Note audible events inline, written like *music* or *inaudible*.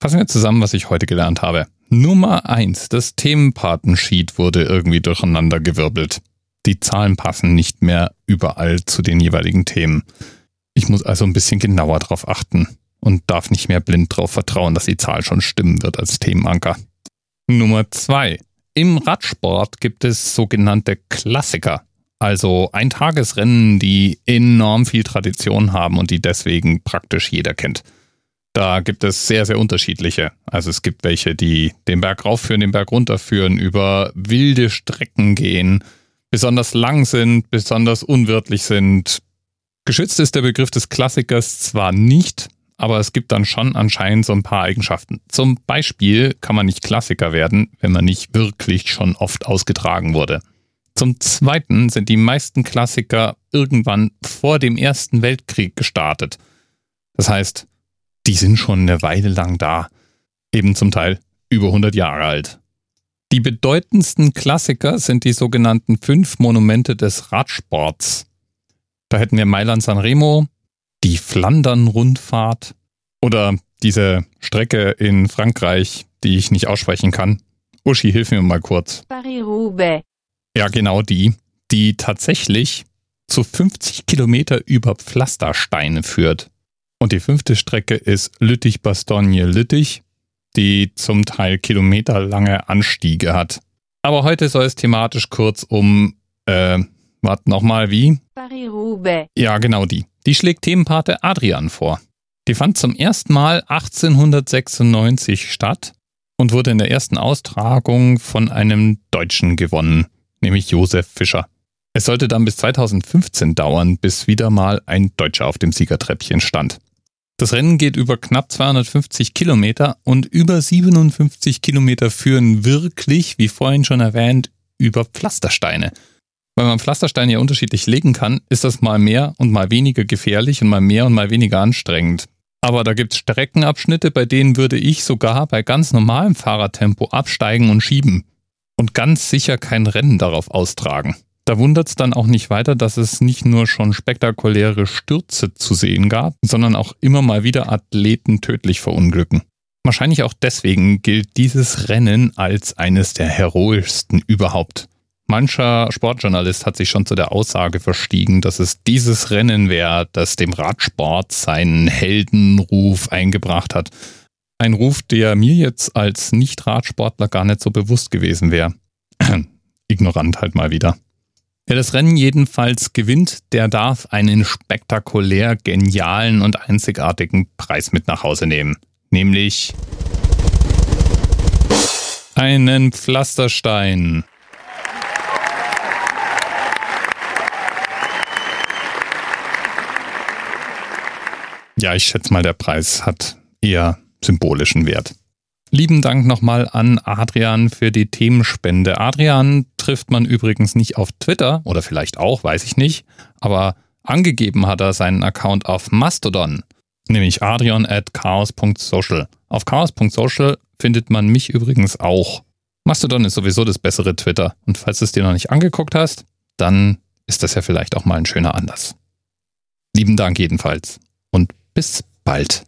Fassen wir zusammen, was ich heute gelernt habe. Nummer eins: Das Themenpatensheet wurde irgendwie durcheinander gewirbelt. Die Zahlen passen nicht mehr überall zu den jeweiligen Themen. Ich muss also ein bisschen genauer drauf achten und darf nicht mehr blind darauf vertrauen, dass die Zahl schon stimmen wird als Themenanker. Nummer zwei: Im Radsport gibt es sogenannte Klassiker. Also Eintagesrennen, die enorm viel Tradition haben und die deswegen praktisch jeder kennt. Da gibt es sehr, sehr unterschiedliche. Also es gibt welche, die den Berg raufführen, den Berg runterführen, über wilde Strecken gehen, besonders lang sind, besonders unwirtlich sind. Geschützt ist der Begriff des Klassikers zwar nicht, aber es gibt dann schon anscheinend so ein paar Eigenschaften. Zum Beispiel kann man nicht Klassiker werden, wenn man nicht wirklich schon oft ausgetragen wurde. Zum Zweiten sind die meisten Klassiker irgendwann vor dem Ersten Weltkrieg gestartet. Das heißt, die sind schon eine Weile lang da. Eben zum Teil über 100 Jahre alt. Die bedeutendsten Klassiker sind die sogenannten fünf Monumente des Radsports. Da hätten wir Mailand San Remo, die Flandern-Rundfahrt oder diese Strecke in Frankreich, die ich nicht aussprechen kann. Uschi, hilf mir mal kurz. Paris-Roubaix. Ja, genau die, die tatsächlich zu 50 Kilometer über Pflastersteine führt. Und die fünfte Strecke ist Lüttich-Bastogne-Lüttich, die zum Teil kilometerlange Anstiege hat. Aber heute soll es thematisch kurz um, äh, warte nochmal, wie? Paris-Roubaix. Ja, genau die. Die schlägt Themenpate Adrian vor. Die fand zum ersten Mal 1896 statt und wurde in der ersten Austragung von einem Deutschen gewonnen, nämlich Josef Fischer. Es sollte dann bis 2015 dauern, bis wieder mal ein Deutscher auf dem Siegertreppchen stand. Das Rennen geht über knapp 250 Kilometer und über 57 Kilometer führen wirklich, wie vorhin schon erwähnt, über Pflastersteine. Weil man Pflastersteine ja unterschiedlich legen kann, ist das mal mehr und mal weniger gefährlich und mal mehr und mal weniger anstrengend. Aber da gibt es Streckenabschnitte, bei denen würde ich sogar bei ganz normalem Fahrradtempo absteigen und schieben. Und ganz sicher kein Rennen darauf austragen. Da wundert es dann auch nicht weiter, dass es nicht nur schon spektakuläre Stürze zu sehen gab, sondern auch immer mal wieder Athleten tödlich verunglücken. Wahrscheinlich auch deswegen gilt dieses Rennen als eines der heroischsten überhaupt. Mancher Sportjournalist hat sich schon zu der Aussage verstiegen, dass es dieses Rennen wäre, das dem Radsport seinen Heldenruf eingebracht hat. Ein Ruf, der mir jetzt als Nicht-Radsportler gar nicht so bewusst gewesen wäre. *clears throat* Ignorant halt mal wieder. Wer das Rennen jedenfalls gewinnt, der darf einen spektakulär genialen und einzigartigen Preis mit nach Hause nehmen. Nämlich einen Pflasterstein. Ja, ich schätze mal, der Preis hat eher symbolischen Wert. Lieben Dank nochmal an Adrian für die Themenspende. Adrian trifft man übrigens nicht auf Twitter oder vielleicht auch, weiß ich nicht, aber angegeben hat er seinen Account auf Mastodon, nämlich adrian at chaos.social. Auf chaos.social findet man mich übrigens auch. Mastodon ist sowieso das bessere Twitter und falls du es dir noch nicht angeguckt hast, dann ist das ja vielleicht auch mal ein schöner Anlass. Lieben Dank jedenfalls und bis bald.